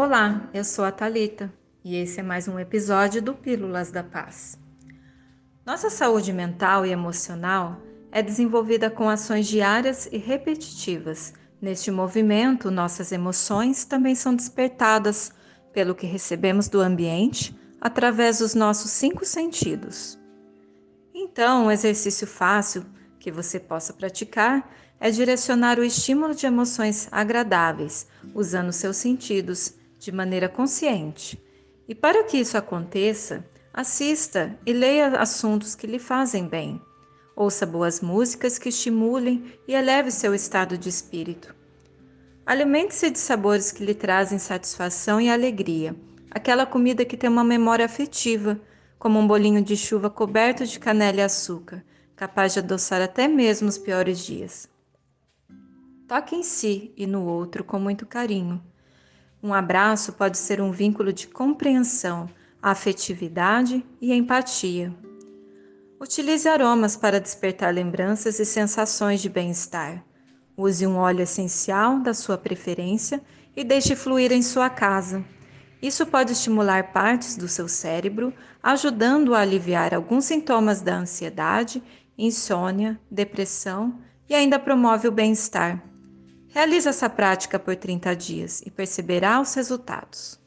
Olá, eu sou a Talita e esse é mais um episódio do Pílulas da Paz. Nossa saúde mental e emocional é desenvolvida com ações diárias e repetitivas. Neste movimento, nossas emoções também são despertadas pelo que recebemos do ambiente através dos nossos cinco sentidos. Então, um exercício fácil que você possa praticar é direcionar o estímulo de emoções agradáveis, usando seus sentidos de maneira consciente. E para que isso aconteça, assista e leia assuntos que lhe fazem bem. Ouça boas músicas que estimulem e eleve seu estado de espírito. Alimente-se de sabores que lhe trazem satisfação e alegria, aquela comida que tem uma memória afetiva, como um bolinho de chuva coberto de canela e açúcar, capaz de adoçar até mesmo os piores dias. Toque em si e no outro com muito carinho. Um abraço pode ser um vínculo de compreensão, afetividade e empatia. Utilize aromas para despertar lembranças e sensações de bem-estar. Use um óleo essencial da sua preferência e deixe fluir em sua casa. Isso pode estimular partes do seu cérebro, ajudando a aliviar alguns sintomas da ansiedade, insônia, depressão e ainda promove o bem-estar. Realize essa prática por 30 dias e perceberá os resultados.